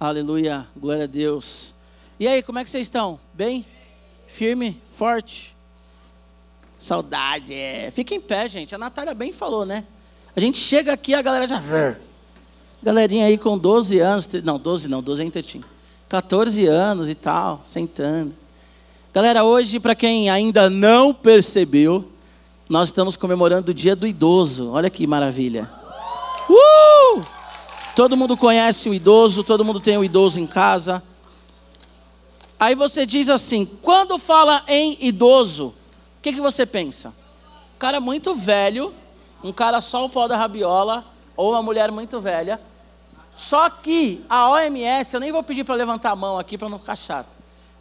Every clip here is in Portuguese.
Aleluia, glória a Deus. E aí, como é que vocês estão? Bem? Firme? Forte? Saudade, é. Fica em pé, gente. A Natália bem falou, né? A gente chega aqui, a galera já. Galerinha aí com 12 anos, não, 12 não, 12 é intertinho. 14 anos e tal, sentando. Galera, hoje, para quem ainda não percebeu, nós estamos comemorando o Dia do Idoso. Olha que maravilha. Uh! Todo mundo conhece o idoso, todo mundo tem o idoso em casa. Aí você diz assim: quando fala em idoso, o que, que você pensa? Um cara muito velho, um cara só o pó da rabiola, ou uma mulher muito velha. Só que a OMS, eu nem vou pedir para levantar a mão aqui para não ficar chato,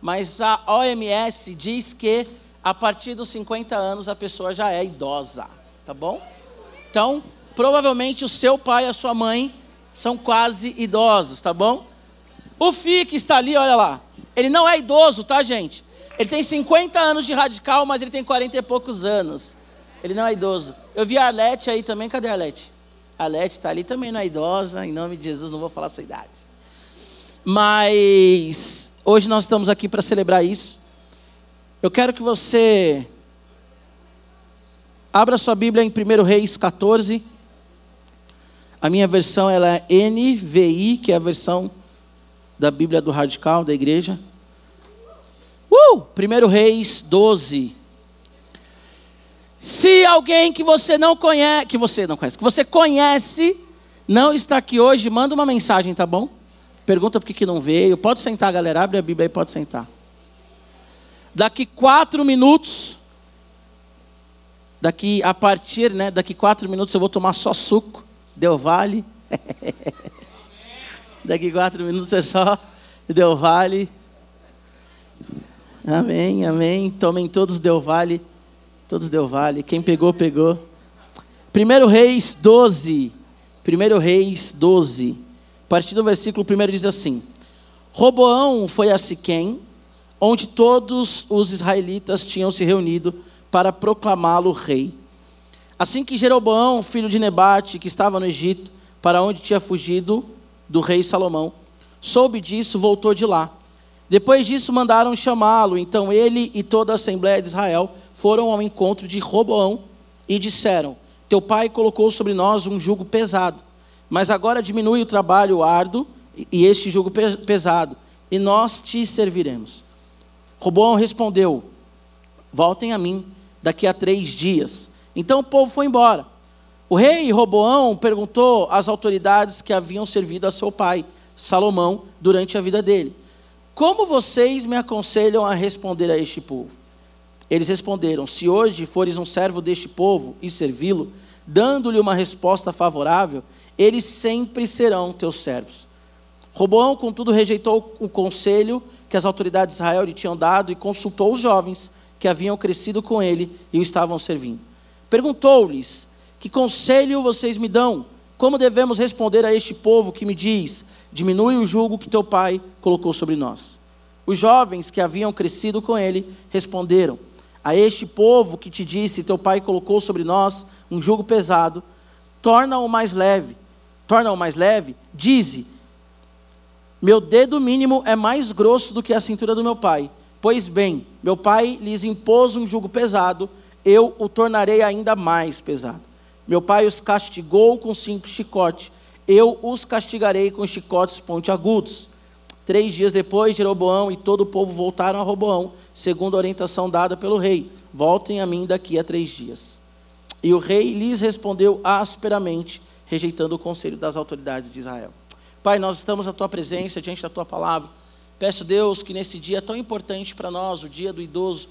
mas a OMS diz que a partir dos 50 anos a pessoa já é idosa, tá bom? Então, provavelmente o seu pai a sua mãe são quase idosos, tá bom? O Fi que está ali, olha lá. Ele não é idoso, tá, gente? Ele tem 50 anos de radical, mas ele tem 40 e poucos anos. Ele não é idoso. Eu vi a Arlete aí também. Cadê a Arlete? A Arlete está ali também, não é idosa. Em nome de Jesus, não vou falar a sua idade. Mas hoje nós estamos aqui para celebrar isso. Eu quero que você abra sua Bíblia em 1 Reis 14. A minha versão ela é NVI, que é a versão da Bíblia do Radical, da igreja. Uh! 1 Reis 12. Se alguém que você não conhece, que você não conhece, que você conhece, não está aqui hoje, manda uma mensagem, tá bom? Pergunta por que, que não veio. Pode sentar, galera. Abre a Bíblia aí, pode sentar. Daqui quatro minutos, daqui a partir, né? Daqui quatro minutos eu vou tomar só suco. Deu vale. Daqui quatro minutos é só Deu vale. Amém, amém. Tomem todos Deu vale. Todos Deu vale. Quem pegou, pegou. Primeiro Reis 12. Primeiro Reis 12. A partir do versículo primeiro diz assim: Roboão foi a Siquém, onde todos os israelitas tinham se reunido para proclamá-lo rei. Assim que Jeroboão, filho de Nebate, que estava no Egito, para onde tinha fugido do rei Salomão, soube disso, voltou de lá. Depois disso, mandaram chamá-lo. Então ele e toda a Assembleia de Israel foram ao encontro de Roboão e disseram: Teu pai colocou sobre nós um jugo pesado, mas agora diminui o trabalho árduo e este jugo pesado, e nós te serviremos. Roboão respondeu: Voltem a mim daqui a três dias. Então o povo foi embora. O rei Roboão perguntou às autoridades que haviam servido a seu pai, Salomão, durante a vida dele: Como vocês me aconselham a responder a este povo? Eles responderam: Se hoje fores um servo deste povo e servi-lo, dando-lhe uma resposta favorável, eles sempre serão teus servos. Roboão, contudo, rejeitou o conselho que as autoridades de Israel lhe tinham dado e consultou os jovens que haviam crescido com ele e o estavam servindo. Perguntou-lhes: Que conselho vocês me dão? Como devemos responder a este povo que me diz: Diminui o jugo que teu pai colocou sobre nós? Os jovens que haviam crescido com ele responderam: A este povo que te disse: Teu pai colocou sobre nós um jugo pesado, torna-o mais leve. Torna-o mais leve, dize: Meu dedo mínimo é mais grosso do que a cintura do meu pai. Pois bem, meu pai lhes impôs um jugo pesado eu o tornarei ainda mais pesado. Meu pai os castigou com simples chicote, eu os castigarei com chicotes pontiagudos. Três dias depois, Jeroboão e todo o povo voltaram a Roboão, segundo a orientação dada pelo rei: Voltem a mim daqui a três dias. E o rei lhes respondeu asperamente, rejeitando o conselho das autoridades de Israel. Pai, nós estamos à tua presença, diante da tua palavra. Peço, Deus, que nesse dia tão importante para nós, o dia do idoso,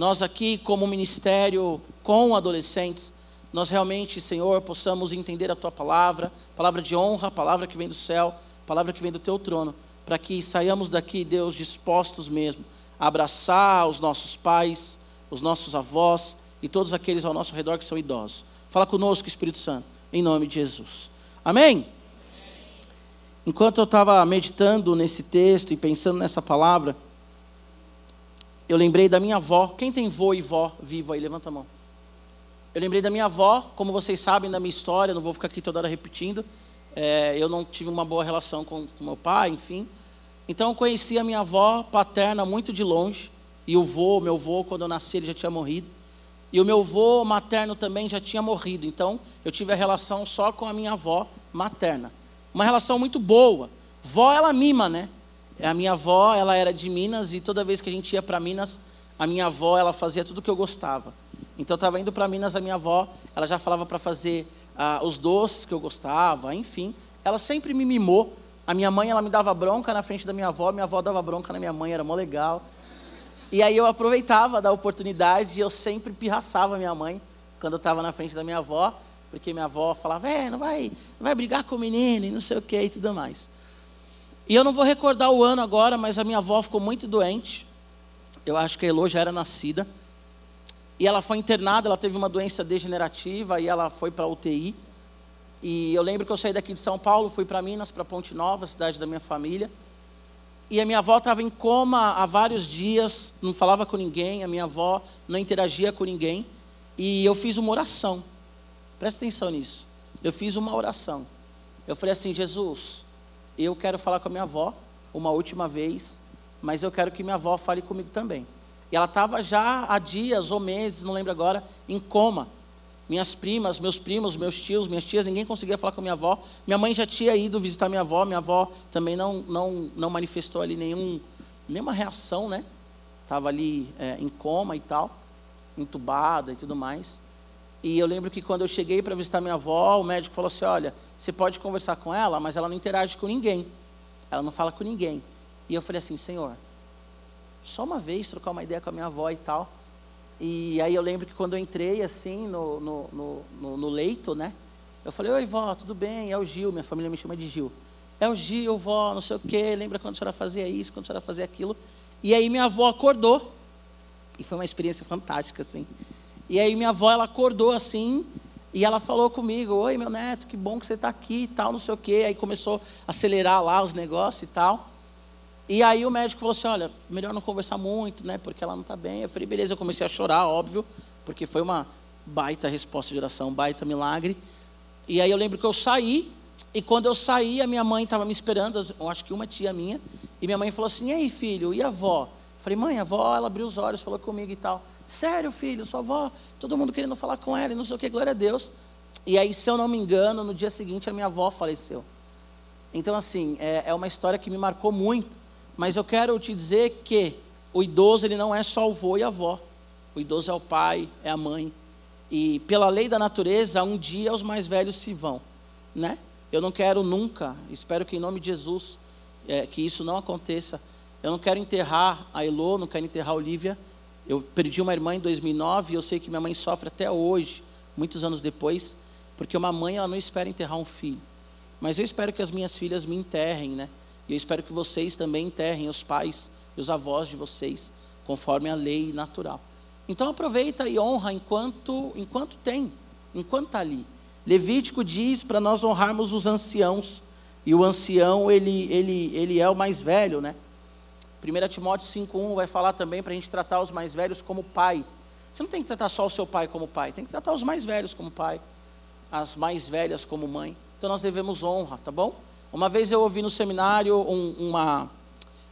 nós aqui, como ministério com adolescentes, nós realmente, Senhor, possamos entender a Tua palavra, palavra de honra, palavra que vem do céu, palavra que vem do Teu trono, para que saiamos daqui, Deus, dispostos mesmo a abraçar os nossos pais, os nossos avós e todos aqueles ao nosso redor que são idosos. Fala conosco, Espírito Santo, em nome de Jesus. Amém? Enquanto eu estava meditando nesse texto e pensando nessa palavra, eu lembrei da minha avó. Quem tem vô e vó vivo aí? Levanta a mão. Eu lembrei da minha avó, como vocês sabem da minha história, não vou ficar aqui toda hora repetindo. É, eu não tive uma boa relação com, com meu pai, enfim. Então eu conheci a minha avó paterna muito de longe. E o vô, meu vô, quando eu nasci, ele já tinha morrido. E o meu vô materno também já tinha morrido. Então eu tive a relação só com a minha avó materna. Uma relação muito boa. Vó, ela mima, né? A minha avó, ela era de Minas e toda vez que a gente ia para Minas, a minha avó, ela fazia tudo o que eu gostava. Então eu estava indo para Minas, a minha avó, ela já falava para fazer ah, os doces que eu gostava, enfim. Ela sempre me mimou. A minha mãe, ela me dava bronca na frente da minha avó, minha avó dava bronca na minha mãe, era mó legal. E aí eu aproveitava da oportunidade e eu sempre pirraçava minha mãe quando eu estava na frente da minha avó, porque minha avó falava, é, não vai, não vai brigar com o menino e não sei o que e tudo mais. E eu não vou recordar o ano agora, mas a minha avó ficou muito doente. Eu acho que a Elo já era nascida. E ela foi internada, ela teve uma doença degenerativa e ela foi para a UTI. E eu lembro que eu saí daqui de São Paulo, fui para Minas, para Ponte Nova, cidade da minha família. E a minha avó estava em coma há vários dias, não falava com ninguém, a minha avó não interagia com ninguém. E eu fiz uma oração. Presta atenção nisso. Eu fiz uma oração. Eu falei assim: Jesus, eu quero falar com a minha avó uma última vez, mas eu quero que minha avó fale comigo também. E ela estava já há dias ou meses, não lembro agora, em coma. Minhas primas, meus primos, meus tios, minhas tias, ninguém conseguia falar com minha avó. Minha mãe já tinha ido visitar minha avó, minha avó também não, não, não manifestou ali nenhum, nenhuma reação, né? Estava ali é, em coma e tal, entubada e tudo mais. E eu lembro que quando eu cheguei para visitar minha avó, o médico falou assim: olha, você pode conversar com ela, mas ela não interage com ninguém. Ela não fala com ninguém. E eu falei assim: Senhor, só uma vez trocar uma ideia com a minha avó e tal. E aí eu lembro que quando eu entrei assim no, no, no, no leito, né? Eu falei, oi vó, tudo bem? É o Gil, minha família me chama de Gil. É o Gil, vó, não sei o quê, lembra quando a senhora fazia isso, quando a senhora fazia aquilo. E aí minha avó acordou. E foi uma experiência fantástica, assim. E aí minha avó, ela acordou assim, e ela falou comigo, oi meu neto, que bom que você está aqui e tal, não sei o quê. Aí começou a acelerar lá os negócios e tal. E aí o médico falou assim: olha, melhor não conversar muito, né? Porque ela não está bem. Eu falei, beleza, eu comecei a chorar, óbvio, porque foi uma baita resposta de oração, baita milagre. E aí eu lembro que eu saí, e quando eu saí, a minha mãe estava me esperando, eu acho que uma tia minha, e minha mãe falou assim: e aí, filho, e a avó? Falei, mãe, a avó, ela abriu os olhos, falou comigo e tal. Sério, filho, sua avó, todo mundo querendo falar com ela, e não sei o que, glória a Deus. E aí, se eu não me engano, no dia seguinte a minha avó faleceu. Então, assim, é, é uma história que me marcou muito. Mas eu quero te dizer que o idoso ele não é só o avô e a avó. O idoso é o pai, é a mãe. E pela lei da natureza, um dia os mais velhos se vão, né? Eu não quero nunca, espero que em nome de Jesus é, que isso não aconteça. Eu não quero enterrar a Elô, não quero enterrar a Olivia. Eu perdi uma irmã em 2009 e eu sei que minha mãe sofre até hoje, muitos anos depois, porque uma mãe ela não espera enterrar um filho. Mas eu espero que as minhas filhas me enterrem, né? E eu espero que vocês também enterrem os pais e os avós de vocês, conforme a lei natural. Então aproveita e honra enquanto, enquanto tem, enquanto está ali. Levítico diz para nós honrarmos os anciãos. E o ancião, ele, ele, ele é o mais velho, né? 1 Timóteo 5,1 vai falar também para a gente tratar os mais velhos como pai. Você não tem que tratar só o seu pai como pai, tem que tratar os mais velhos como pai, as mais velhas como mãe. Então nós devemos honra, tá bom? Uma vez eu ouvi no seminário um, uma,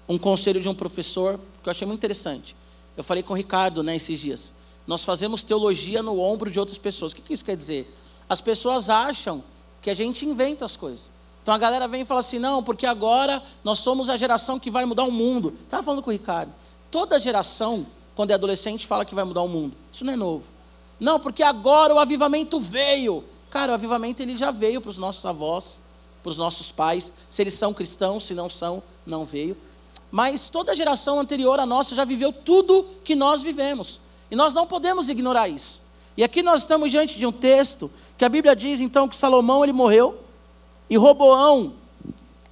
um conselho de um professor que eu achei muito interessante. Eu falei com o Ricardo né, esses dias. Nós fazemos teologia no ombro de outras pessoas. O que, que isso quer dizer? As pessoas acham que a gente inventa as coisas. Então a galera vem e fala assim: não, porque agora nós somos a geração que vai mudar o mundo. Estava falando com o Ricardo. Toda geração, quando é adolescente, fala que vai mudar o mundo. Isso não é novo. Não, porque agora o avivamento veio. Cara, o avivamento ele já veio para os nossos avós para os nossos pais, se eles são cristãos, se não são, não veio. Mas toda geração anterior à nossa já viveu tudo que nós vivemos. E nós não podemos ignorar isso. E aqui nós estamos diante de um texto que a Bíblia diz então que Salomão ele morreu e Roboão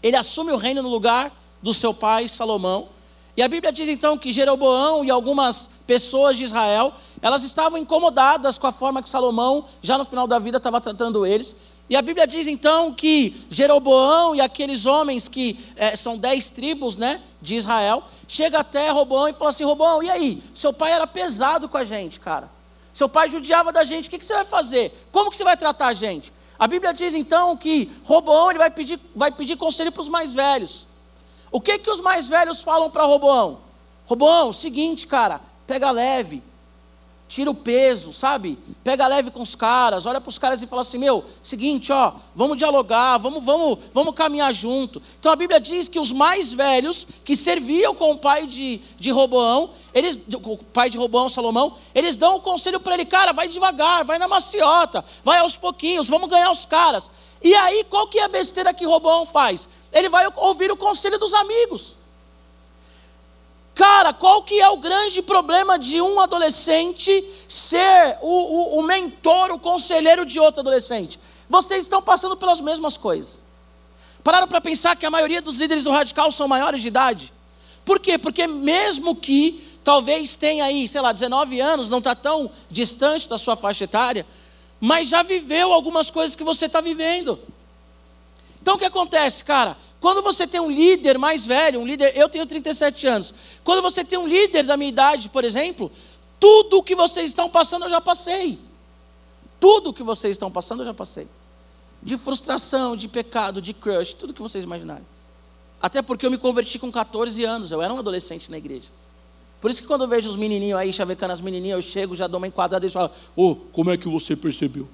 ele assume o reino no lugar do seu pai Salomão. E a Bíblia diz então que Jeroboão e algumas pessoas de Israel, elas estavam incomodadas com a forma que Salomão, já no final da vida, estava tratando eles. E a Bíblia diz então que Jeroboão e aqueles homens que é, são dez tribos né, de Israel, chega até Roboão e fala assim: Roboão, e aí? Seu pai era pesado com a gente, cara. Seu pai judiava da gente, o que, que você vai fazer? Como que você vai tratar a gente? A Bíblia diz então que Roboão ele vai pedir, vai pedir conselho para os mais velhos. O que que os mais velhos falam para Roboão? Roboão, seguinte, cara, pega leve, tira o peso, sabe? Pega leve com os caras, olha para os caras e fala assim: meu, seguinte, ó, vamos dialogar, vamos, vamos, vamos caminhar junto. Então a Bíblia diz que os mais velhos que serviam com o pai de, de Roboão, eles, o pai de Roboão, Salomão, eles dão o um conselho para ele: cara, vai devagar, vai na maciota, vai aos pouquinhos, vamos ganhar os caras. E aí, qual que é a besteira que Roboão faz? Ele vai ouvir o conselho dos amigos. Cara, qual que é o grande problema de um adolescente ser o, o, o mentor, o conselheiro de outro adolescente? Vocês estão passando pelas mesmas coisas. Pararam para pensar que a maioria dos líderes do radical são maiores de idade? Por quê? Porque mesmo que talvez tenha aí, sei lá, 19 anos, não está tão distante da sua faixa etária, mas já viveu algumas coisas que você está vivendo. Então o que acontece, cara? Quando você tem um líder mais velho, um líder, eu tenho 37 anos. Quando você tem um líder da minha idade, por exemplo, tudo o que vocês estão passando eu já passei. Tudo o que vocês estão passando eu já passei. De frustração, de pecado, de crush, tudo que vocês imaginarem. Até porque eu me converti com 14 anos, eu era um adolescente na igreja. Por isso que quando eu vejo os menininhos aí chavecando as menininhas, eu chego, já dou uma enquadrada e falo: Ô, oh, como é que você percebeu?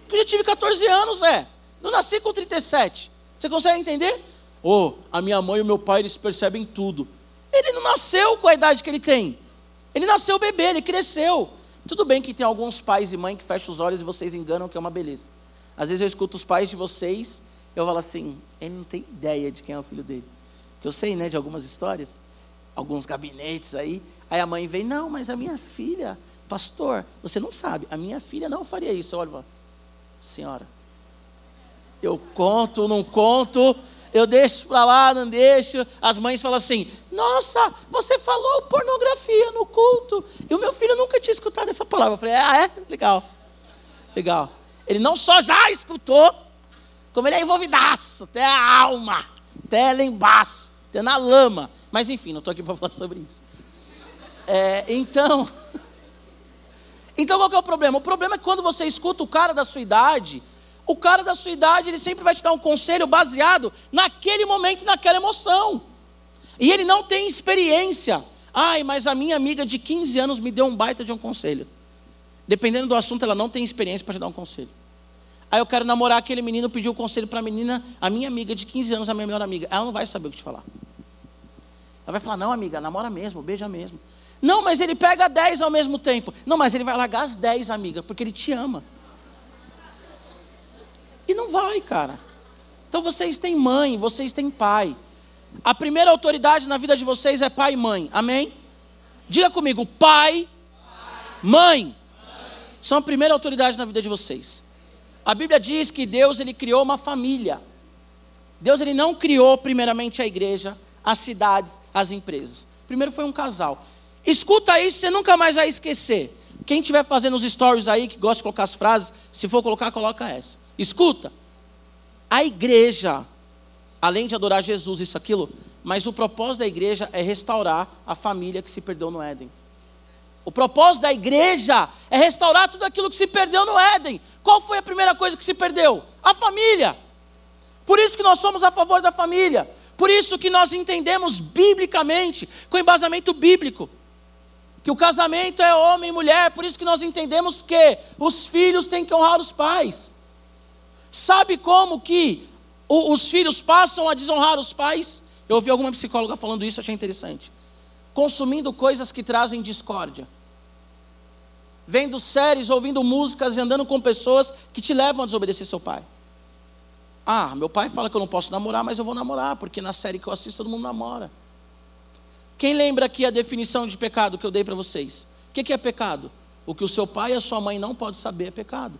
Porque eu já tive 14 anos, é. Não nasci com 37. Você consegue entender? Oh, a minha mãe e o meu pai, eles percebem tudo. Ele não nasceu com a idade que ele tem. Ele nasceu bebê, ele cresceu. Tudo bem que tem alguns pais e mães que fecham os olhos e vocês enganam, que é uma beleza. Às vezes eu escuto os pais de vocês, eu falo assim, ele não tem ideia de quem é o filho dele. Que eu sei, né, de algumas histórias, alguns gabinetes aí. Aí a mãe vem, não, mas a minha filha, pastor, você não sabe, a minha filha não faria isso. Olha, senhora, eu conto, não conto, eu deixo para lá, não deixo. As mães falam assim: Nossa, você falou pornografia no culto. E o meu filho nunca tinha escutado essa palavra. Eu falei: Ah, é? Legal. Legal. Ele não só já escutou, como ele é envolvidaço, até a alma, até lá embaixo, até na lama. Mas enfim, não estou aqui para falar sobre isso. É, então, então qual que é o problema? O problema é que quando você escuta o cara da sua idade o cara da sua idade, ele sempre vai te dar um conselho baseado naquele momento, naquela emoção. E ele não tem experiência. Ai, mas a minha amiga de 15 anos me deu um baita de um conselho. Dependendo do assunto, ela não tem experiência para te dar um conselho. Aí eu quero namorar aquele menino, pediu um conselho para a menina, a minha amiga de 15 anos, a minha melhor amiga. Ela não vai saber o que te falar. Ela vai falar: não, amiga, namora mesmo, beija mesmo. Não, mas ele pega 10 ao mesmo tempo. Não, mas ele vai largar as 10, amiga, porque ele te ama. E não vai, cara. Então vocês têm mãe, vocês têm pai. A primeira autoridade na vida de vocês é pai e mãe. Amém? Diga comigo, pai, mãe, mãe, são a primeira autoridade na vida de vocês. A Bíblia diz que Deus ele criou uma família. Deus ele não criou primeiramente a igreja, as cidades, as empresas. Primeiro foi um casal. Escuta isso, você nunca mais vai esquecer. Quem estiver fazendo os stories aí, que gosta de colocar as frases, se for colocar, coloca essa. Escuta, a igreja, além de adorar Jesus, isso, aquilo, mas o propósito da igreja é restaurar a família que se perdeu no Éden. O propósito da igreja é restaurar tudo aquilo que se perdeu no Éden. Qual foi a primeira coisa que se perdeu? A família. Por isso que nós somos a favor da família. Por isso que nós entendemos biblicamente, com embasamento bíblico, que o casamento é homem e mulher. Por isso que nós entendemos que os filhos têm que honrar os pais. Sabe como que os filhos passam a desonrar os pais? Eu ouvi alguma psicóloga falando isso, achei interessante. Consumindo coisas que trazem discórdia. Vendo séries, ouvindo músicas e andando com pessoas que te levam a desobedecer seu pai. Ah, meu pai fala que eu não posso namorar, mas eu vou namorar, porque na série que eu assisto todo mundo namora. Quem lembra aqui a definição de pecado que eu dei para vocês? O que é pecado? O que o seu pai e a sua mãe não podem saber é pecado.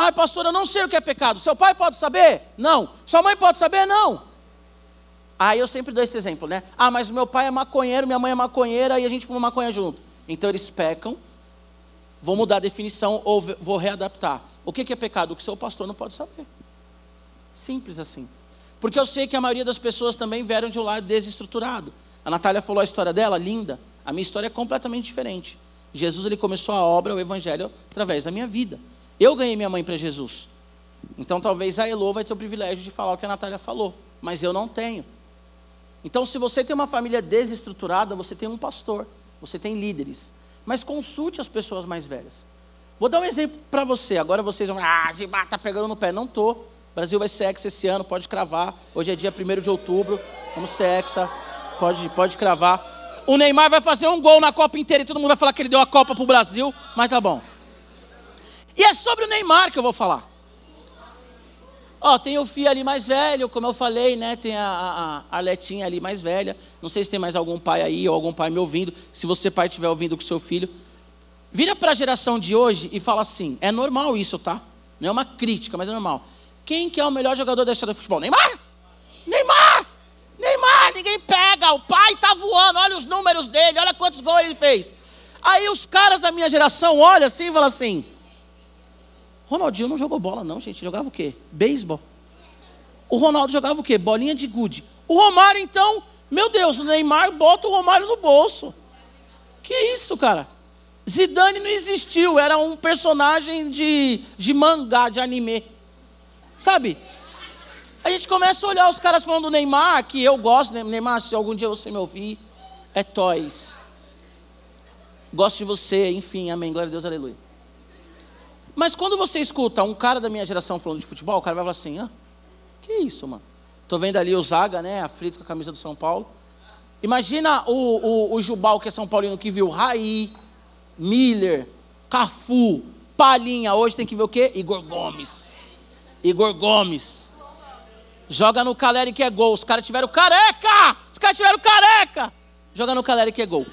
Ah, pastor, eu não sei o que é pecado. Seu pai pode saber? Não. Sua mãe pode saber? Não. Aí eu sempre dou esse exemplo, né? Ah, mas meu pai é maconheiro, minha mãe é maconheira e a gente fuma maconha junto. Então eles pecam, vou mudar a definição ou vou readaptar. O que é pecado? O que seu pastor não pode saber. Simples assim. Porque eu sei que a maioria das pessoas também vieram de um lado desestruturado. A Natália falou a história dela, linda. A minha história é completamente diferente. Jesus ele começou a obra, o evangelho, através da minha vida. Eu ganhei minha mãe para Jesus. Então talvez a Elô vai ter o privilégio de falar o que a Natália falou, mas eu não tenho. Então, se você tem uma família desestruturada, você tem um pastor, você tem líderes. Mas consulte as pessoas mais velhas. Vou dar um exemplo para você. Agora vocês vão, ah, Gibá está pegando no pé. Não tô. O Brasil vai ser exa esse ano, pode cravar. Hoje é dia 1 de outubro. Vamos ser exa. Pode, pode cravar. O Neymar vai fazer um gol na Copa inteira e todo mundo vai falar que ele deu a Copa para o Brasil. Mas tá bom. E é sobre o Neymar que eu vou falar. Ó, tem o Fia ali mais velho, como eu falei, né? Tem a, a, Arletinha ali mais velha. Não sei se tem mais algum pai aí ou algum pai me ouvindo. Se você, pai, estiver ouvindo com seu filho. Vira para a geração de hoje e fala assim: é normal isso, tá? Não é uma crítica, mas é normal. Quem que é o melhor jogador da história do futebol? Neymar! Neymar! Neymar! Ninguém pega! O pai tá voando, olha os números dele, olha quantos gols ele fez. Aí os caras da minha geração olham assim e falam assim: Ronaldinho não jogou bola, não, gente. Jogava o quê? Beisebol. O Ronaldo jogava o quê? Bolinha de gude. O Romário, então, meu Deus, o Neymar bota o Romário no bolso. Que isso, cara? Zidane não existiu, era um personagem de, de mangá, de anime. Sabe? A gente começa a olhar os caras falando do Neymar, que eu gosto, Neymar, se algum dia você me ouvir, é toys. Gosto de você, enfim, amém, glória a Deus, aleluia. Mas quando você escuta um cara da minha geração falando de futebol, o cara vai falar assim: ah, que isso, mano? Tô vendo ali o Zaga, né? Aflito com a camisa do São Paulo. Imagina o, o, o Jubal, que é São Paulino, que viu Raí, Miller, Cafu, Palinha. Hoje tem que ver o quê? Igor Gomes. Igor Gomes. Joga no Caleri que é gol. Os caras tiveram careca! Os caras tiveram careca! Joga no Caleri que é gol.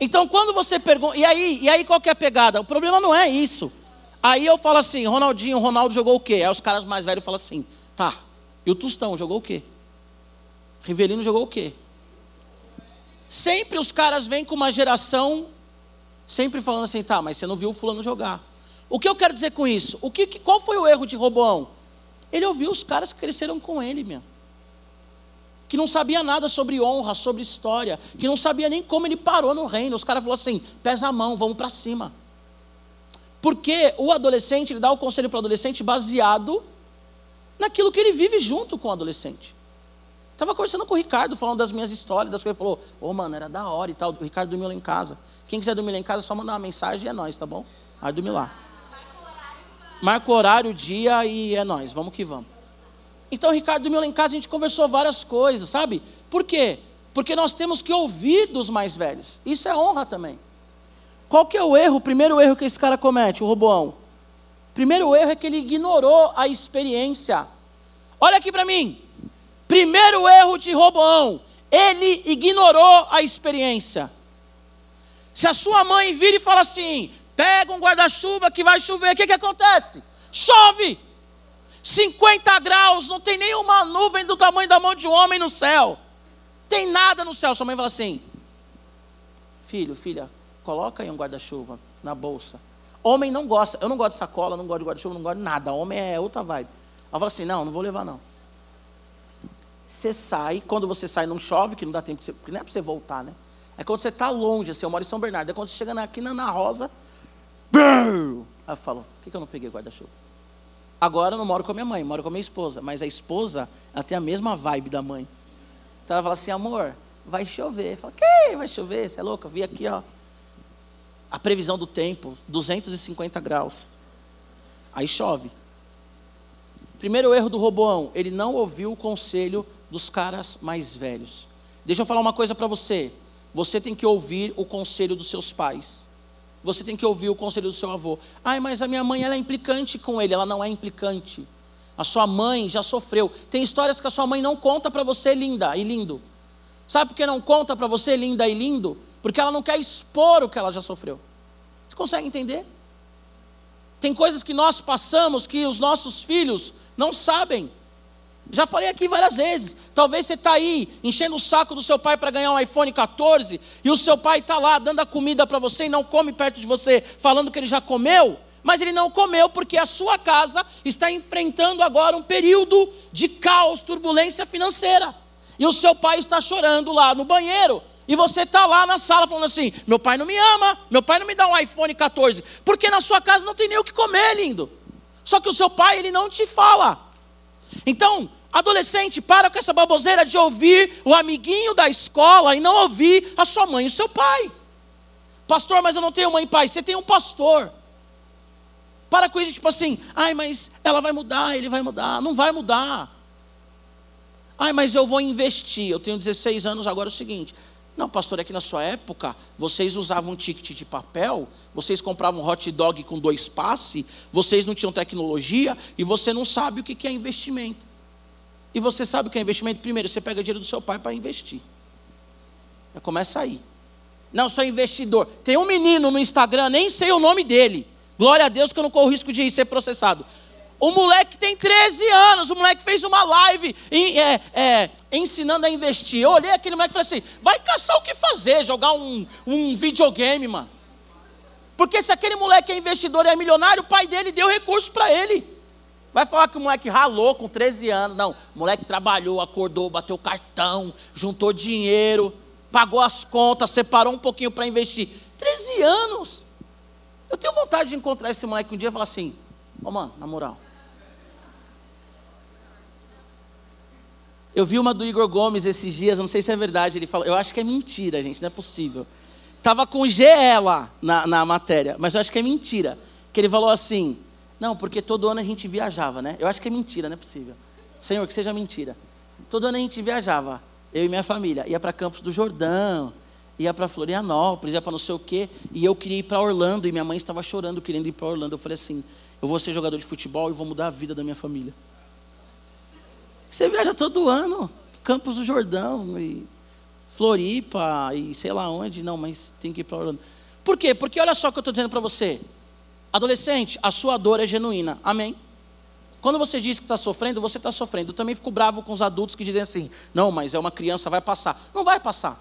Então quando você pergunta. E aí, e aí qual que é a pegada? O problema não é isso. Aí eu falo assim, Ronaldinho, Ronaldo jogou o quê? Aí os caras mais velhos falam assim, tá, e o Tostão jogou o quê? Rivelino jogou o quê? Sempre os caras vêm com uma geração, sempre falando assim, tá, mas você não viu o fulano jogar. O que eu quero dizer com isso? O que, qual foi o erro de Roboão? Ele ouviu os caras que cresceram com ele, meu. Que não sabia nada sobre honra, sobre história, que não sabia nem como ele parou no reino. Os caras falaram assim: pesa a mão, vamos para cima. Porque o adolescente, ele dá o conselho para o adolescente baseado naquilo que ele vive junto com o adolescente. Estava conversando com o Ricardo, falando das minhas histórias, das coisas. Ele falou, ô oh, mano, era da hora e tal. O Ricardo dormiu lá em casa. Quem quiser dormir lá em casa, só mandar uma mensagem e é nós, tá bom? Vai dormir lá. Marca o horário, o dia e é nós. Vamos que vamos. Então o Ricardo dormiu lá em casa, a gente conversou várias coisas, sabe? Por quê? Porque nós temos que ouvir dos mais velhos. Isso é honra também. Qual que é o erro, o primeiro erro que esse cara comete, o Roboão? Primeiro erro é que ele ignorou a experiência. Olha aqui para mim. Primeiro erro de Roboão, ele ignorou a experiência. Se a sua mãe vira e fala assim: pega um guarda-chuva que vai chover, o que, que acontece? Chove! 50 graus, não tem nenhuma nuvem do tamanho da mão de um homem no céu. Tem nada no céu. Sua mãe fala assim: Filho, filha, Coloca aí um guarda-chuva na bolsa. Homem não gosta, eu não gosto de sacola, não gosto de guarda-chuva, não gosto de nada. Homem é outra vibe. Ela fala assim: não, não vou levar não. Você sai, quando você sai, não chove, que não dá tempo, porque não é para você voltar, né? É quando você está longe, assim, eu moro em São Bernardo. É quando você chega aqui na Ana Rosa, aí eu falo: por que, que eu não peguei guarda-chuva? Agora eu não moro com a minha mãe, moro com a minha esposa. Mas a esposa, ela tem a mesma vibe da mãe. Então ela fala assim: amor, vai chover. Fala: que vai chover? Você é louca? Vi aqui, ó a previsão do tempo, 250 graus. Aí chove. Primeiro erro do Roboão, ele não ouviu o conselho dos caras mais velhos. Deixa eu falar uma coisa para você. Você tem que ouvir o conselho dos seus pais. Você tem que ouvir o conselho do seu avô. Ai, mas a minha mãe ela é implicante com ele. Ela não é implicante. A sua mãe já sofreu. Tem histórias que a sua mãe não conta para você, linda e lindo. Sabe por que não conta para você, linda e lindo? Porque ela não quer expor o que ela já sofreu. Você consegue entender? Tem coisas que nós passamos que os nossos filhos não sabem. Já falei aqui várias vezes. Talvez você está aí enchendo o saco do seu pai para ganhar um iPhone 14 e o seu pai está lá dando a comida para você e não come perto de você, falando que ele já comeu. Mas ele não comeu porque a sua casa está enfrentando agora um período de caos, turbulência financeira. E o seu pai está chorando lá no banheiro e você está lá na sala falando assim: meu pai não me ama, meu pai não me dá um iPhone 14, porque na sua casa não tem nem o que comer, lindo. Só que o seu pai, ele não te fala. Então, adolescente, para com essa baboseira de ouvir o amiguinho da escola e não ouvir a sua mãe e o seu pai. Pastor, mas eu não tenho mãe e pai. Você tem um pastor. Para com isso, tipo assim, ai, mas ela vai mudar, ele vai mudar. Não vai mudar. Ai, mas eu vou investir. Eu tenho 16 anos agora é o seguinte. Não, pastor, é que na sua época vocês usavam um ticket de papel, vocês compravam um hot dog com dois passes, vocês não tinham tecnologia e você não sabe o que é investimento. E você sabe o que é investimento? Primeiro, você pega dinheiro do seu pai para investir. Já começa aí. Não, sou investidor. Tem um menino no Instagram, nem sei o nome dele. Glória a Deus que eu não corro risco de ser processado. O moleque tem 13 anos, o moleque fez uma live em, é, é, ensinando a investir. Eu olhei aquele moleque e falei assim: vai caçar o que fazer, jogar um, um videogame, mano. Porque se aquele moleque é investidor e é milionário, o pai dele deu recursos para ele. Vai falar que o moleque ralou com 13 anos. Não, o moleque trabalhou, acordou, bateu cartão, juntou dinheiro, pagou as contas, separou um pouquinho para investir. 13 anos. Eu tenho vontade de encontrar esse moleque um dia e falar assim: Ô oh, mano, na moral, Eu vi uma do Igor Gomes esses dias, não sei se é verdade, ele falou, eu acho que é mentira, gente, não é possível. Tava com GE lá na, na matéria, mas eu acho que é mentira. Que ele falou assim, não, porque todo ano a gente viajava, né? Eu acho que é mentira, não é possível. Senhor, que seja mentira. Todo ano a gente viajava, eu e minha família, ia para Campos do Jordão, ia para Florianópolis, ia para não sei o quê, e eu queria ir para Orlando, e minha mãe estava chorando, querendo ir para Orlando. Eu falei assim: eu vou ser jogador de futebol e vou mudar a vida da minha família. Você viaja todo ano, Campos do Jordão, e Floripa, e sei lá onde, não, mas tem que ir para Orlando. Por quê? Porque olha só o que eu estou dizendo para você. Adolescente, a sua dor é genuína. Amém? Quando você diz que está sofrendo, você está sofrendo. Eu também fico bravo com os adultos que dizem assim: não, mas é uma criança, vai passar. Não vai passar.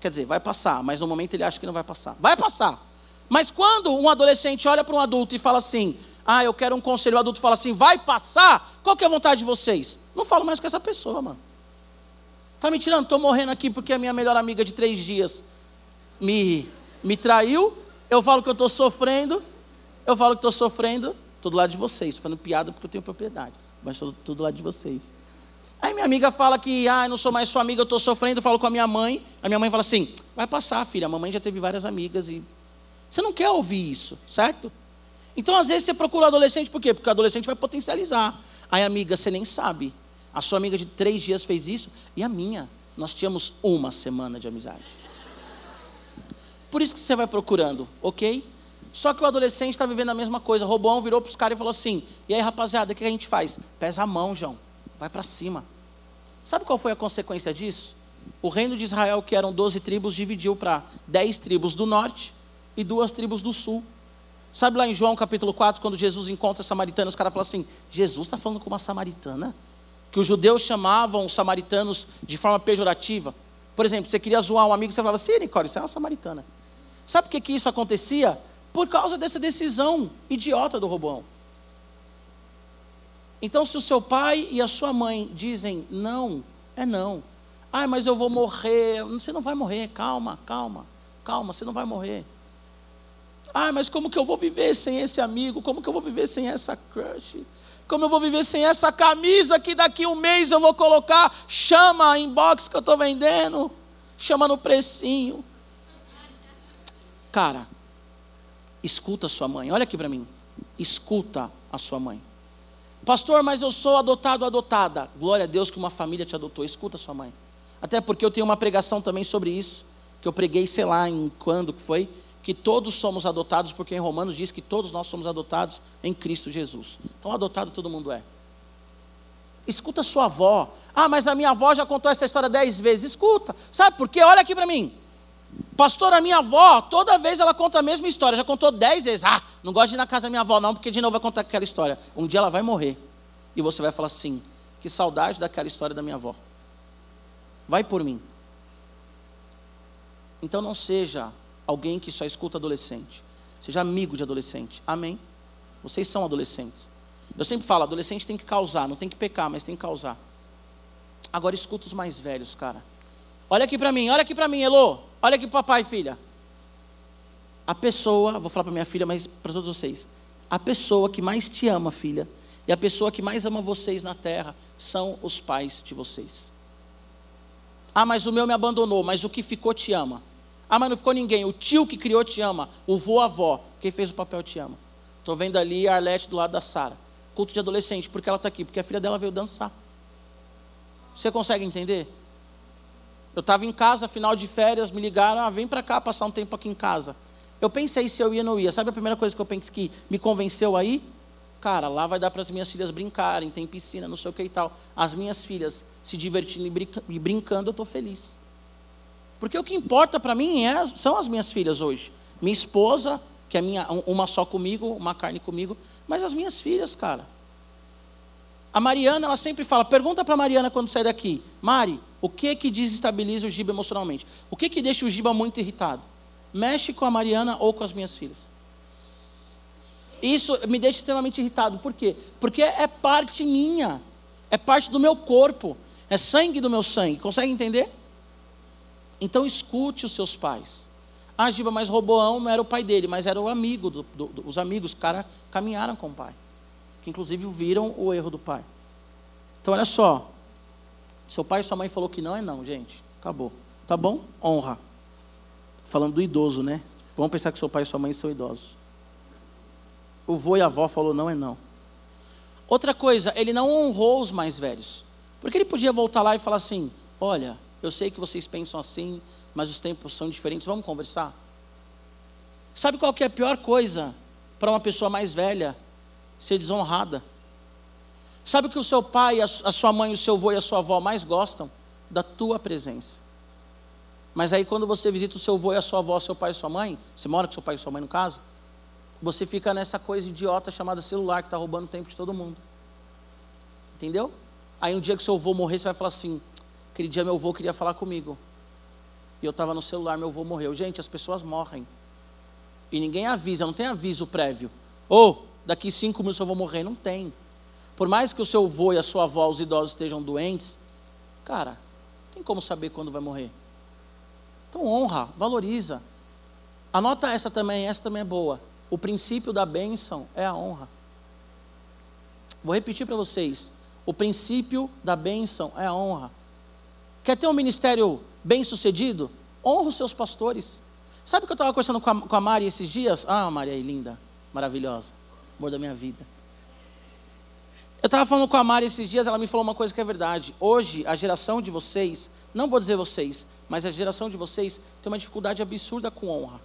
Quer dizer, vai passar, mas no momento ele acha que não vai passar. Vai passar. Mas quando um adolescente olha para um adulto e fala assim: ah, eu quero um conselho, o adulto fala assim: vai passar, qual que é a vontade de vocês? Não falo mais com essa pessoa, mano. Tá me tirando? Estou morrendo aqui porque a minha melhor amiga de três dias me, me traiu. Eu falo que eu estou sofrendo. Eu falo que estou sofrendo. Estou do lado de vocês. Estou fazendo piada porque eu tenho propriedade. Mas estou do lado de vocês. Aí minha amiga fala que, ah, eu não sou mais sua amiga, eu estou sofrendo. Eu falo com a minha mãe. A minha mãe fala assim: vai passar, filha. A mamãe já teve várias amigas e. Você não quer ouvir isso, certo? Então, às vezes, você procura o adolescente, por quê? Porque o adolescente vai potencializar. Aí, amiga, você nem sabe. A sua amiga de três dias fez isso e a minha. Nós tínhamos uma semana de amizade. Por isso que você vai procurando, ok? Só que o adolescente está vivendo a mesma coisa. Robão virou para os caras e falou assim: E aí, rapaziada, o que a gente faz? Pesa a mão, João. Vai para cima. Sabe qual foi a consequência disso? O reino de Israel, que eram 12 tribos, dividiu para 10 tribos do norte e duas tribos do sul. Sabe lá em João capítulo 4, quando Jesus encontra a samaritana, os caras falam assim: Jesus está falando com uma samaritana? Que os judeus chamavam os samaritanos de forma pejorativa. Por exemplo, você queria zoar um amigo, você falava assim, Nicole, você é uma samaritana. Sabe por que, que isso acontecia? Por causa dessa decisão idiota do Roboão. Então, se o seu pai e a sua mãe dizem não, é não. Ah, mas eu vou morrer. Você não vai morrer, calma, calma, calma, você não vai morrer. Ah, mas como que eu vou viver sem esse amigo? Como que eu vou viver sem essa crush? Como eu vou viver sem essa camisa que daqui um mês eu vou colocar? Chama a inbox que eu estou vendendo. Chama no precinho. Cara, escuta a sua mãe. Olha aqui para mim. Escuta a sua mãe. Pastor, mas eu sou adotado, adotada. Glória a Deus que uma família te adotou. Escuta a sua mãe. Até porque eu tenho uma pregação também sobre isso. Que eu preguei, sei lá, em quando que foi que todos somos adotados, porque em Romanos diz que todos nós somos adotados em Cristo Jesus. Então, adotado todo mundo é. Escuta sua avó. Ah, mas a minha avó já contou essa história dez vezes. Escuta. Sabe por quê? Olha aqui para mim. Pastor, a minha avó, toda vez ela conta a mesma história. Já contou dez vezes. Ah, não gosto de ir na casa da minha avó, não, porque de novo vai contar aquela história. Um dia ela vai morrer. E você vai falar assim: que saudade daquela história da minha avó. Vai por mim. Então não seja alguém que só escuta adolescente. Seja amigo de adolescente. Amém? Vocês são adolescentes. Eu sempre falo, adolescente tem que causar, não tem que pecar, mas tem que causar. Agora escuta os mais velhos, cara. Olha aqui para mim, olha aqui para mim, Elô. Olha aqui papai e filha. A pessoa, vou falar para minha filha, mas para todos vocês. a pessoa que mais te ama, filha, e a pessoa que mais ama vocês na terra são os pais de vocês. Ah, mas o meu me abandonou, mas o que ficou te ama. Ah, mas não ficou ninguém. O tio que criou te ama. O vô, avó, quem fez o papel te ama. Estou vendo ali a Arlete do lado da Sara. Culto de adolescente, porque ela está aqui? Porque a filha dela veio dançar. Você consegue entender? Eu estava em casa, final de férias, me ligaram, ah, vem para cá passar um tempo aqui em casa. Eu pensei se eu ia ou não ia. Sabe a primeira coisa que eu pensei que me convenceu aí? Cara, lá vai dar para as minhas filhas brincarem, tem piscina, não sei o que e tal. As minhas filhas se divertindo e brincando, eu estou feliz. Porque o que importa para mim é, são as minhas filhas hoje. Minha esposa, que é minha, uma só comigo, uma carne comigo, mas as minhas filhas, cara. A Mariana, ela sempre fala, pergunta para Mariana quando sair daqui, Mari, o que que desestabiliza o Giba emocionalmente? O que que deixa o Giba muito irritado? Mexe com a Mariana ou com as minhas filhas. Isso me deixa extremamente irritado. Por quê? Porque é parte minha, é parte do meu corpo, é sangue do meu sangue. Consegue entender? Então escute os seus pais. Ah, Giba, mas Roboão não era o pai dele, mas era o amigo, do, do, do, os amigos, os caras caminharam com o pai. Que inclusive viram o erro do pai. Então olha só. Seu pai e sua mãe falou que não é não, gente. Acabou. Tá bom? Honra. Falando do idoso, né? Vamos pensar que seu pai e sua mãe são idosos. O vô e a avó falou não é não. Outra coisa, ele não honrou os mais velhos. Porque ele podia voltar lá e falar assim: olha, eu sei que vocês pensam assim, mas os tempos são diferentes, vamos conversar? Sabe qual que é a pior coisa para uma pessoa mais velha? Ser desonrada. Sabe o que o seu pai, a sua mãe, o seu avô e a sua avó mais gostam? Da tua presença. Mas aí quando você visita o seu avô e a sua avó, seu pai e sua mãe, você mora com seu pai e sua mãe no caso, você fica nessa coisa idiota chamada celular que está roubando o tempo de todo mundo. Entendeu? Aí um dia que seu avô morrer, você vai falar assim: aquele dia meu avô queria falar comigo. E eu estava no celular, meu avô morreu. Gente, as pessoas morrem. E ninguém avisa, não tem aviso prévio. Ou, oh, daqui cinco minutos eu vou morrer. Não tem. Por mais que o seu avô e a sua avó, os idosos, estejam doentes, cara, tem como saber quando vai morrer. Então honra, valoriza. Anota essa também, essa também é boa o princípio da bênção é a honra. Vou repetir para vocês. O princípio da bênção é a honra. Quer ter um ministério bem sucedido? Honra os seus pastores. Sabe que eu estava conversando com a, com a Mari esses dias? Ah, Maria linda, maravilhosa, amor da minha vida. Eu estava falando com a Mari esses dias, ela me falou uma coisa que é verdade. Hoje, a geração de vocês, não vou dizer vocês, mas a geração de vocês tem uma dificuldade absurda com honra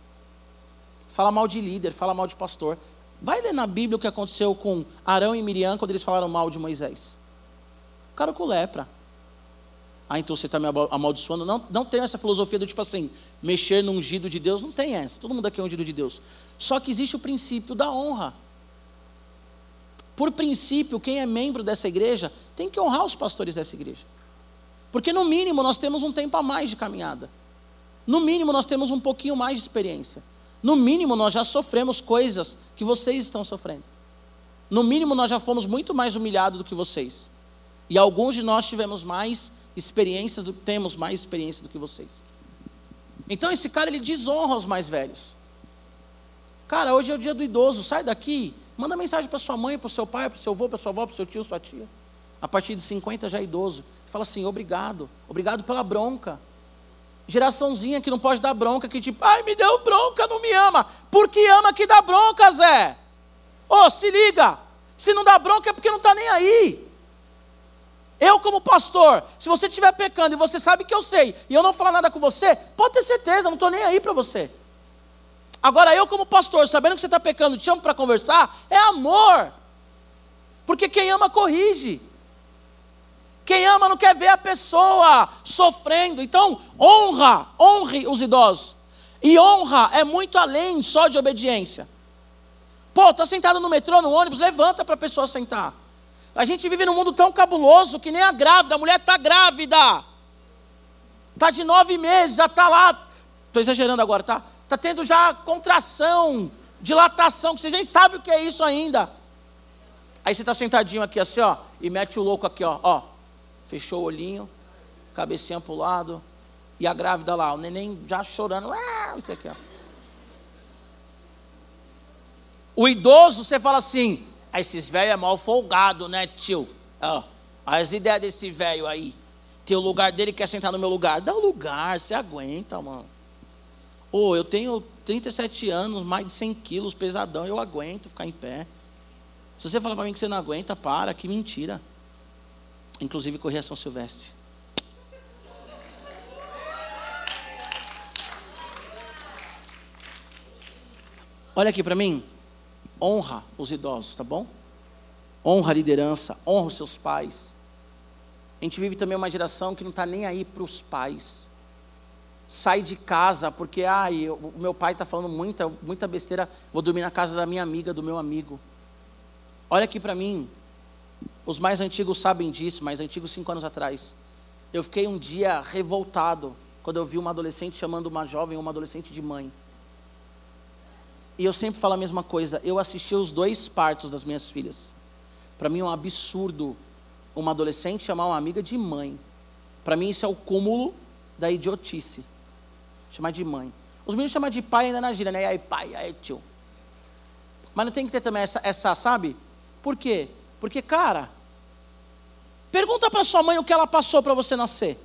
fala mal de líder, fala mal de pastor. Vai ler na Bíblia o que aconteceu com Arão e Miriam quando eles falaram mal de Moisés. Ficaram com lepra. Ah, então você está me amaldiçoando? Não, não tem essa filosofia do tipo assim, mexer no ungido de Deus, não tem essa. Todo mundo aqui é ungido de Deus. Só que existe o princípio da honra. Por princípio, quem é membro dessa igreja tem que honrar os pastores dessa igreja. Porque no mínimo nós temos um tempo a mais de caminhada. No mínimo nós temos um pouquinho mais de experiência. No mínimo, nós já sofremos coisas que vocês estão sofrendo. No mínimo, nós já fomos muito mais humilhados do que vocês. E alguns de nós tivemos mais experiências, do, temos mais experiências do que vocês. Então, esse cara, ele desonra os mais velhos. Cara, hoje é o dia do idoso, sai daqui, manda mensagem para sua mãe, para o seu pai, para o seu avô, para sua avó, para o seu tio, sua tia. A partir de 50 já é idoso. Fala assim, obrigado, obrigado pela bronca. Geraçãozinha que não pode dar bronca, que tipo, ai, me deu bronca, não me ama. Porque ama que dá bronca, Zé. Ô, oh, se liga. Se não dá bronca é porque não está nem aí. Eu, como pastor, se você estiver pecando e você sabe que eu sei, e eu não falar nada com você, pode ter certeza, não estou nem aí para você. Agora, eu, como pastor, sabendo que você está pecando, te chamo para conversar, é amor. Porque quem ama corrige. Quem ama não quer ver a pessoa sofrendo. Então, honra, honre os idosos. E honra é muito além só de obediência. Pô, tá sentado no metrô, no ônibus, levanta para a pessoa sentar. A gente vive num mundo tão cabuloso que nem a grávida, a mulher está grávida. Está de nove meses, já está lá. Estou exagerando agora, tá? Está tendo já contração, dilatação, que vocês nem sabem o que é isso ainda. Aí você está sentadinho aqui assim, ó, e mete o louco aqui, ó, ó fechou o olhinho, cabecinha para o lado, e a grávida lá, o neném já chorando, isso aqui, ó. O idoso, você fala assim, esses velhos é mal folgado, né, tio? Ó, as ideias desse velho aí. Tem o lugar dele, quer sentar no meu lugar. Dá o lugar, você aguenta, mano. Ô, oh, eu tenho 37 anos, mais de 100 quilos, pesadão, eu aguento ficar em pé. Se você falar para mim que você não aguenta, para, que mentira. Inclusive, corri a São Silvestre. Olha aqui para mim. Honra os idosos, tá bom? Honra a liderança, honra os seus pais. A gente vive também uma geração que não está nem aí para os pais. Sai de casa porque, ai, o meu pai está falando muita, muita besteira, vou dormir na casa da minha amiga, do meu amigo. Olha aqui para mim, os mais antigos sabem disso, mais antigos cinco anos atrás. Eu fiquei um dia revoltado quando eu vi uma adolescente chamando uma jovem, uma adolescente de mãe. E eu sempre falo a mesma coisa. Eu assisti os dois partos das minhas filhas. Para mim é um absurdo uma adolescente chamar uma amiga de mãe. Para mim isso é o cúmulo da idiotice. Chamar de mãe. Os meninos chamam de pai ainda na gíria, né? E aí, pai, aí, tio. Mas não tem que ter também essa, essa sabe? Por quê? Porque, cara, pergunta para sua mãe o que ela passou para você nascer.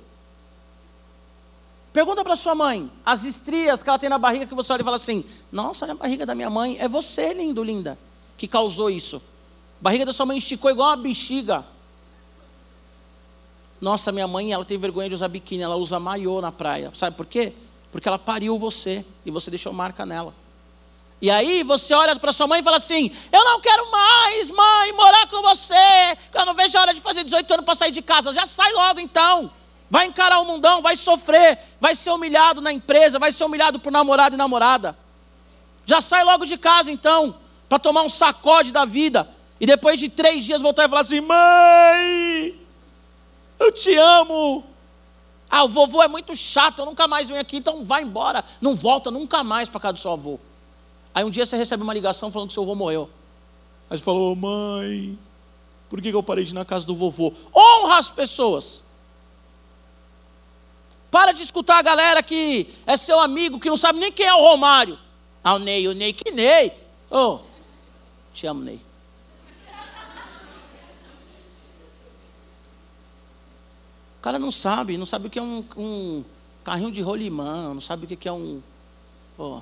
Pergunta para sua mãe as estrias que ela tem na barriga que você olha e fala assim: Nossa, olha a barriga da minha mãe. É você, lindo, linda, que causou isso. A barriga da sua mãe esticou igual uma bexiga. Nossa, minha mãe, ela tem vergonha de usar biquíni, ela usa maiô na praia. Sabe por quê? Porque ela pariu você e você deixou marca nela. E aí você olha para sua mãe e fala assim: Eu não quero mais, mãe, morar com você. Eu não vejo a hora de fazer 18 anos para sair de casa. Já sai logo então. Vai encarar o mundão, vai sofrer, vai ser humilhado na empresa, vai ser humilhado por namorado e namorada. Já sai logo de casa então, para tomar um sacode da vida. E depois de três dias voltar e falar assim: Mãe, eu te amo. Ah, o vovô é muito chato, eu nunca mais venho aqui, então vai embora. Não volta nunca mais para casa do seu avô. Aí um dia você recebe uma ligação falando que seu avô morreu. Aí você falou, mãe, por que eu parei de ir na casa do vovô? Honra as pessoas. Para de escutar a galera que é seu amigo, que não sabe nem quem é o Romário. Ah, o Ney, o Ney, que Ney? Oh, te amo, Ney. O cara não sabe, não sabe o que é um, um carrinho de rolimã, não sabe o que é um. Oh,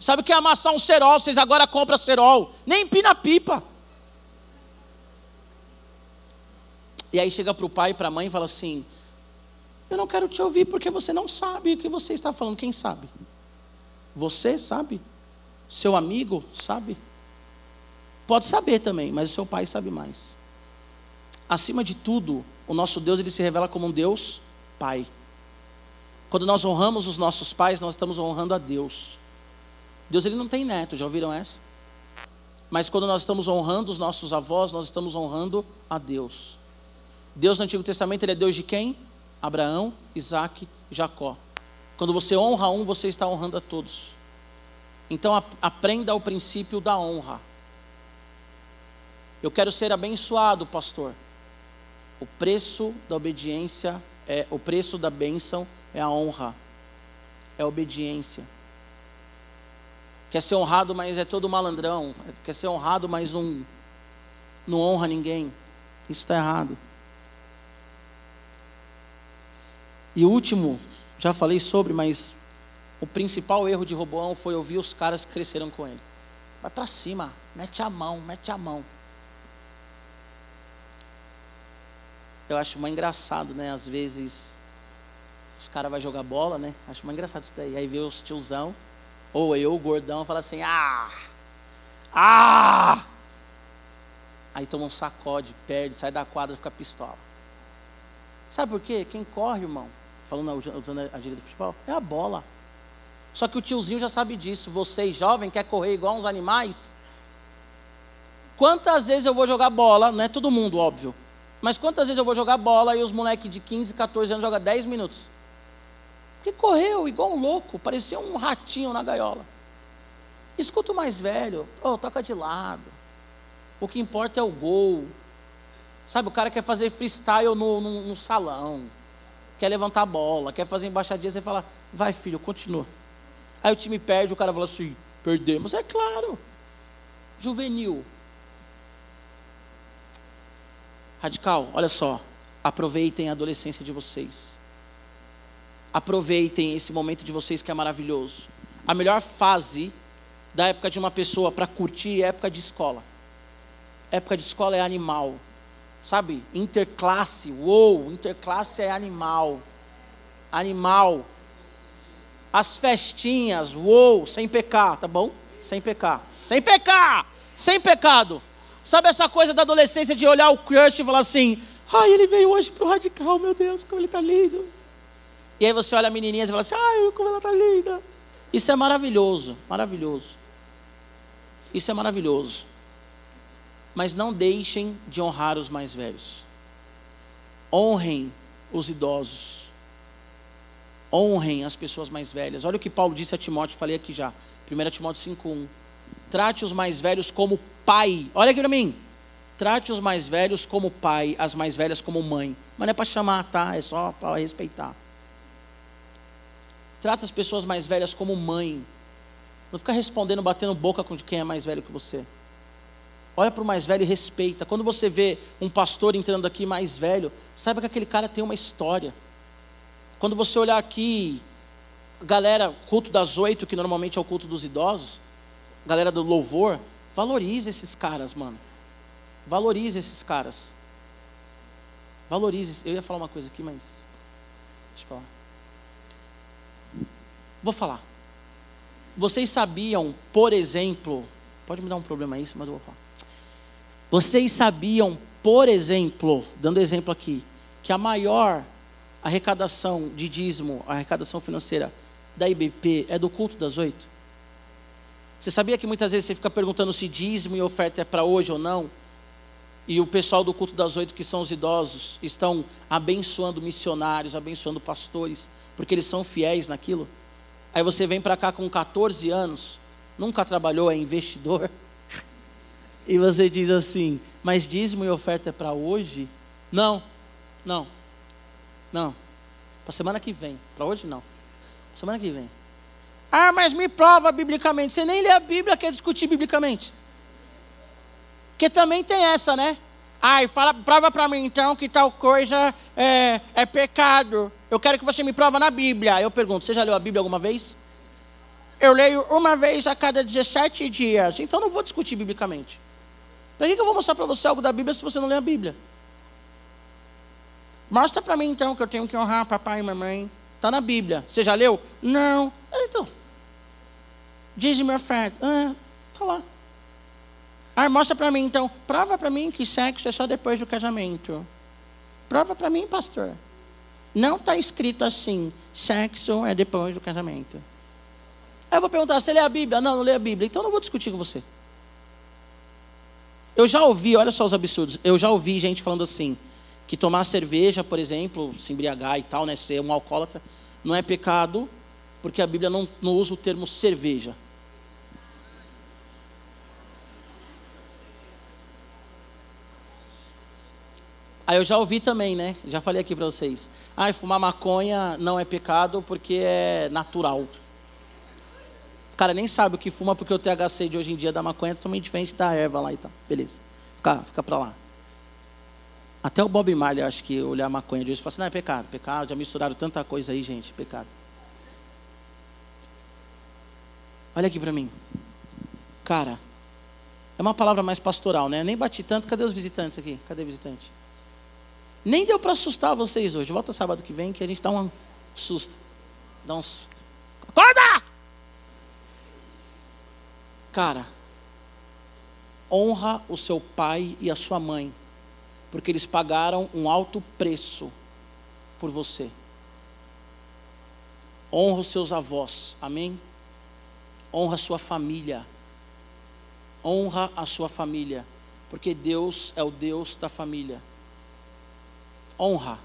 Sabe o que é amassar um cerol? Vocês agora compram cerol. Nem empina pipa. E aí chega para o pai e para a mãe e fala assim: Eu não quero te ouvir porque você não sabe o que você está falando. Quem sabe? Você sabe? Seu amigo sabe? Pode saber também, mas o seu pai sabe mais. Acima de tudo, o nosso Deus ele se revela como um Deus Pai. Quando nós honramos os nossos pais, nós estamos honrando a Deus. Deus ele não tem neto, já ouviram essa? Mas quando nós estamos honrando os nossos avós, nós estamos honrando a Deus. Deus no Antigo Testamento ele é Deus de quem? Abraão, Isaac, Jacó. Quando você honra um, você está honrando a todos. Então aprenda o princípio da honra. Eu quero ser abençoado, pastor. O preço da obediência é o preço da bênção é a honra, é a obediência. Quer ser honrado, mas é todo malandrão. Quer ser honrado, mas não, não honra ninguém. Isso está errado. E o último, já falei sobre, mas o principal erro de Roboão foi ouvir os caras que cresceram com ele. Vai para cima, mete a mão, mete a mão. Eu acho mais engraçado, né? Às vezes os caras vão jogar bola, né? Acho mais engraçado isso daí. Aí vê os tiozão ou eu, o gordão, fala assim: ah! Ah! Aí toma um sacode, perde, sai da quadra, fica pistola. Sabe por quê? Quem corre, irmão, falando usando a gíria do futebol, é a bola. Só que o tiozinho já sabe disso. Vocês, jovem, quer correr igual uns animais? Quantas vezes eu vou jogar bola, não é todo mundo, óbvio, mas quantas vezes eu vou jogar bola e os moleques de 15, 14 anos jogam 10 minutos? que correu igual um louco, parecia um ratinho na gaiola. Escuta o mais velho, oh, toca de lado. O que importa é o gol. Sabe, o cara quer fazer freestyle no, no, no salão, quer levantar a bola, quer fazer embaixadinha, você fala, vai filho, continua. Aí o time perde, o cara fala assim, perdemos, é claro. juvenil. Radical, olha só. Aproveitem a adolescência de vocês. Aproveitem esse momento de vocês que é maravilhoso. A melhor fase da época de uma pessoa para curtir é época de escola. Época de escola é animal. Sabe? Interclasse, uou, interclasse é animal. Animal. As festinhas, uou, sem pecar, tá bom? Sem pecar. Sem pecar! Sem pecado. Sabe essa coisa da adolescência de olhar o crush e falar assim: ai, ele veio hoje pro radical, meu Deus, como ele tá lindo. E aí você olha a menininha e fala assim: ai, como ela tá linda. Isso é maravilhoso, maravilhoso. Isso é maravilhoso. Mas não deixem de honrar os mais velhos. Honrem os idosos. Honrem as pessoas mais velhas. Olha o que Paulo disse a Timóteo, falei aqui já. 1 Timóteo 5,1. Trate os mais velhos como pai. Olha aqui para mim. Trate os mais velhos como pai, as mais velhas como mãe. Mas não é para chamar, tá? É só para respeitar. Trata as pessoas mais velhas como mãe. Não fica respondendo, batendo boca com quem é mais velho que você. Olha para o mais velho e respeita. Quando você vê um pastor entrando aqui mais velho, saiba que aquele cara tem uma história. Quando você olhar aqui, galera, culto das oito, que normalmente é o culto dos idosos, galera do louvor, valorize esses caras, mano. Valorize esses caras. Valorize. Eu ia falar uma coisa aqui, mas. Deixa eu falar. Vou falar. Vocês sabiam, por exemplo, pode me dar um problema isso, mas eu vou falar. Vocês sabiam, por exemplo, dando exemplo aqui, que a maior arrecadação de dízimo, arrecadação financeira da IBP é do culto das oito? Você sabia que muitas vezes você fica perguntando se dízimo e oferta é para hoje ou não? E o pessoal do culto das oito, que são os idosos, estão abençoando missionários, abençoando pastores, porque eles são fiéis naquilo? Aí você vem para cá com 14 anos, nunca trabalhou, é investidor, e você diz assim: mas dízimo e oferta é para hoje? Não, não, não. Para semana que vem, para hoje não. Semana que vem. Ah, mas me prova biblicamente. Você nem lê a Bíblia, quer discutir biblicamente. Porque também tem essa, né? Ai, fala, prova para mim então que tal coisa é, é pecado. Eu quero que você me prova na Bíblia. Eu pergunto, você já leu a Bíblia alguma vez? Eu leio uma vez a cada 17 dias. Então não vou discutir biblicamente. Para que eu vou mostrar para você algo da Bíblia se você não lê a Bíblia? Mostra para mim então que eu tenho que honrar papai e mamãe. Está na Bíblia. Você já leu? Não. Então. Diz-me oferta. Ah, está lá. Ah, mostra para mim então. Prova para mim que sexo é só depois do casamento. Prova para mim, pastor. Não está escrito assim. Sexo é depois do casamento. Aí eu vou perguntar, você lê a Bíblia? Não, não lê a Bíblia. Então não vou discutir com você. Eu já ouvi, olha só os absurdos. Eu já ouvi gente falando assim que tomar cerveja, por exemplo, se embriagar e tal, né, ser um alcoólatra, não é pecado, porque a Bíblia não, não usa o termo cerveja. Aí eu já ouvi também, né? Já falei aqui para vocês. Ah, fumar maconha não é pecado porque é natural. O cara nem sabe o que fuma porque o THC de hoje em dia da maconha é totalmente diferente da erva lá e tal. Beleza. Fica, fica para lá. Até o Bob Marley, acho que olhar a maconha de hoje e falar assim, não, é pecado, pecado, já misturaram tanta coisa aí, gente, pecado. Olha aqui para mim. Cara, é uma palavra mais pastoral, né? Nem bati tanto, cadê os visitantes aqui? Cadê visitante? Nem deu para assustar vocês hoje. Volta sábado que vem que a gente dá um susto. Dá uns. Acorda! Cara, honra o seu pai e a sua mãe porque eles pagaram um alto preço por você. Honra os seus avós, amém? Honra a sua família. Honra a sua família, porque Deus é o Deus da família. Honra.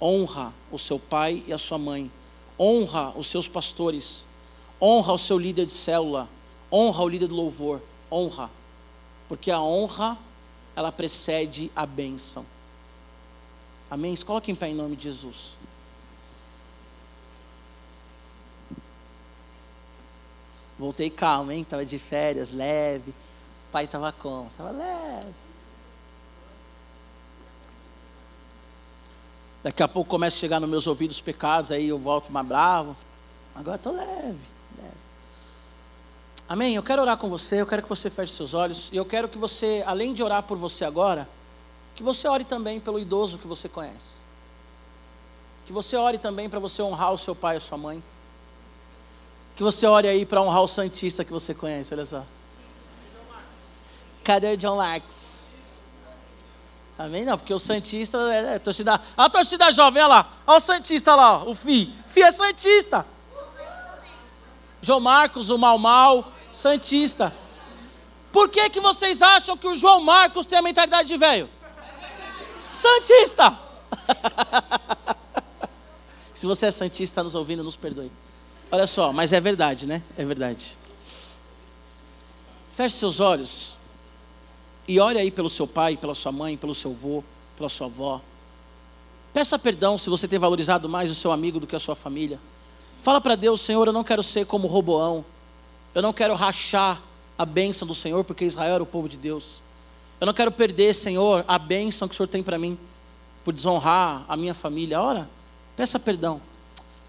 Honra o seu pai e a sua mãe. Honra os seus pastores. Honra o seu líder de célula. Honra o líder do louvor. Honra. Porque a honra ela precede a bênção. Amém? Coloque em pé em nome de Jesus. Voltei calmo, hein? Estava de férias, leve. O pai estava como? Estava leve. Daqui a pouco começa a chegar nos meus ouvidos pecados, aí eu volto mais bravo. Agora estou leve. Amém? Eu quero orar com você, eu quero que você feche seus olhos. E eu quero que você, além de orar por você agora, que você ore também pelo idoso que você conhece. Que você ore também para você honrar o seu pai e a sua mãe. Que você ore aí para honrar o Santista que você conhece, olha só. Cadê o John Larks? Amém? Não, porque o Santista é, é torcida. A torcida jovem, olha lá. Olha o Santista lá, o Fi. Fi é Santista. João Marcos, o Mal Mal, Santista. Por que, que vocês acham que o João Marcos tem a mentalidade de velho? Santista! Se você é Santista, está nos ouvindo, nos perdoe. Olha só, mas é verdade, né? É verdade. Feche seus olhos. E ore aí pelo seu pai, pela sua mãe, pelo seu avô, pela sua avó. Peça perdão se você tem valorizado mais o seu amigo do que a sua família. Fala para Deus, Senhor, eu não quero ser como Roboão. Eu não quero rachar a bênção do Senhor, porque Israel era o povo de Deus. Eu não quero perder, Senhor, a bênção que o Senhor tem para mim, por desonrar a minha família. Ora, peça perdão.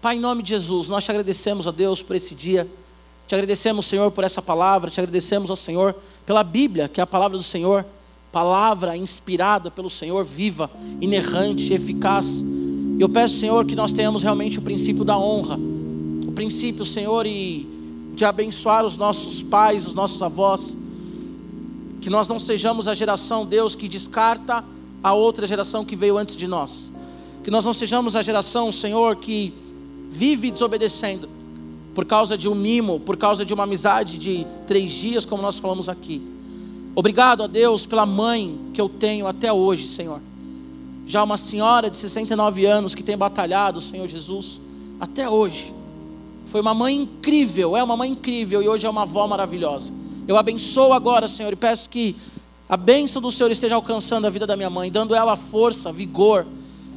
Pai, em nome de Jesus, nós te agradecemos a Deus por esse dia. Te agradecemos, Senhor, por essa palavra, te agradecemos ao Senhor pela Bíblia, que é a palavra do Senhor, palavra inspirada pelo Senhor, viva, inerrante, eficaz. Eu peço, Senhor, que nós tenhamos realmente o princípio da honra, o princípio, Senhor, e de abençoar os nossos pais, os nossos avós, que nós não sejamos a geração, Deus, que descarta a outra geração que veio antes de nós, que nós não sejamos a geração, Senhor, que vive desobedecendo, por causa de um mimo, por causa de uma amizade de três dias, como nós falamos aqui. Obrigado a Deus pela mãe que eu tenho até hoje, Senhor. Já uma senhora de 69 anos que tem batalhado, Senhor Jesus, até hoje. Foi uma mãe incrível, é uma mãe incrível e hoje é uma avó maravilhosa. Eu abençoo agora, Senhor, e peço que a bênção do Senhor esteja alcançando a vida da minha mãe, dando ela força, vigor,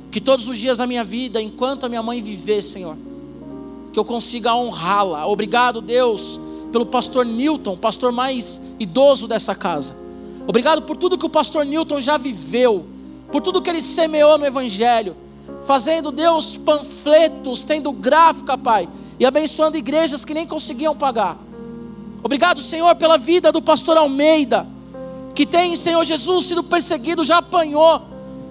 que todos os dias da minha vida, enquanto a minha mãe viver, Senhor, que eu consiga honrá-la. Obrigado, Deus, pelo pastor Newton, pastor mais idoso dessa casa. Obrigado por tudo que o pastor Newton já viveu, por tudo que ele semeou no Evangelho, fazendo, Deus, panfletos, tendo gráfica, Pai, e abençoando igrejas que nem conseguiam pagar. Obrigado, Senhor, pela vida do pastor Almeida, que tem, Senhor Jesus, sido perseguido, já apanhou,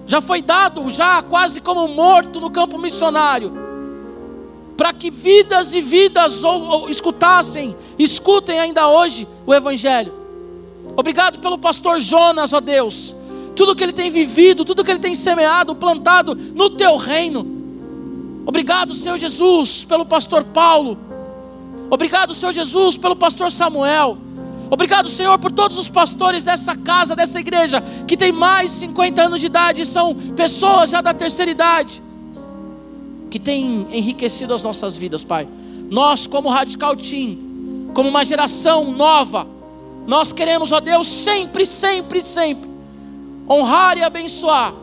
já foi dado, já quase como morto no campo missionário para que vidas e vidas ou, ou, escutassem, escutem ainda hoje o Evangelho. Obrigado pelo pastor Jonas, ó Deus, tudo que ele tem vivido, tudo que ele tem semeado, plantado no teu reino. Obrigado, Senhor Jesus, pelo pastor Paulo. Obrigado, Senhor Jesus, pelo pastor Samuel. Obrigado, Senhor, por todos os pastores dessa casa, dessa igreja, que tem mais de 50 anos de idade e são pessoas já da terceira idade que tem enriquecido as nossas vidas, Pai. Nós, como Radical Team, como uma geração nova, nós queremos, ó Deus, sempre, sempre, sempre honrar e abençoar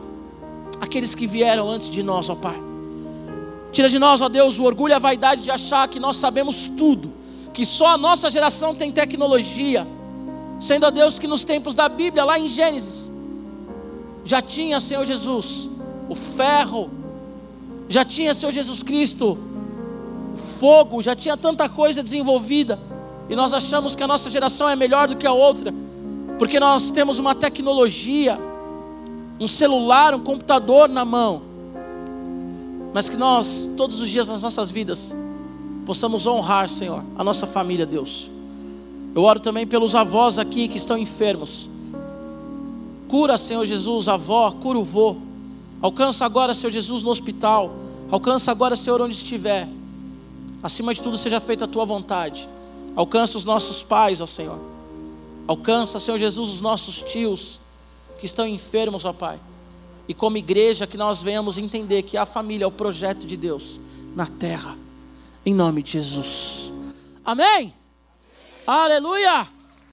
aqueles que vieram antes de nós, ó Pai. Tira de nós, ó Deus, o orgulho e a vaidade de achar que nós sabemos tudo, que só a nossa geração tem tecnologia, sendo a Deus que nos tempos da Bíblia, lá em Gênesis, já tinha, Senhor Jesus, o ferro, já tinha Senhor Jesus Cristo fogo, já tinha tanta coisa desenvolvida, e nós achamos que a nossa geração é melhor do que a outra, porque nós temos uma tecnologia, um celular, um computador na mão, mas que nós, todos os dias das nossas vidas, possamos honrar, Senhor, a nossa família, Deus. Eu oro também pelos avós aqui que estão enfermos. Cura, Senhor Jesus, a avó, cura o vô. Alcança agora, Senhor Jesus, no hospital. Alcança agora, Senhor, onde estiver. Acima de tudo, seja feita a tua vontade. Alcança os nossos pais, ó Senhor. Alcança, Senhor Jesus, os nossos tios que estão enfermos, ó Pai. E como igreja, que nós venhamos entender que a família é o projeto de Deus na terra. Em nome de Jesus. Amém? Aleluia!